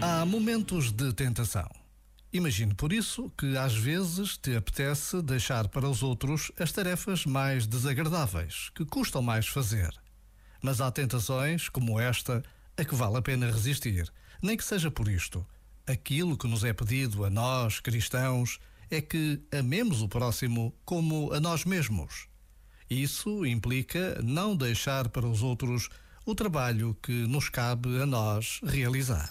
Há momentos de tentação. Imagine por isso que às vezes te apetece deixar para os outros as tarefas mais desagradáveis, que custam mais fazer. Mas há tentações, como esta, a que vale a pena resistir, nem que seja por isto. Aquilo que nos é pedido a nós, cristãos, é que amemos o próximo como a nós mesmos. Isso implica não deixar para os outros o trabalho que nos cabe a nós realizar.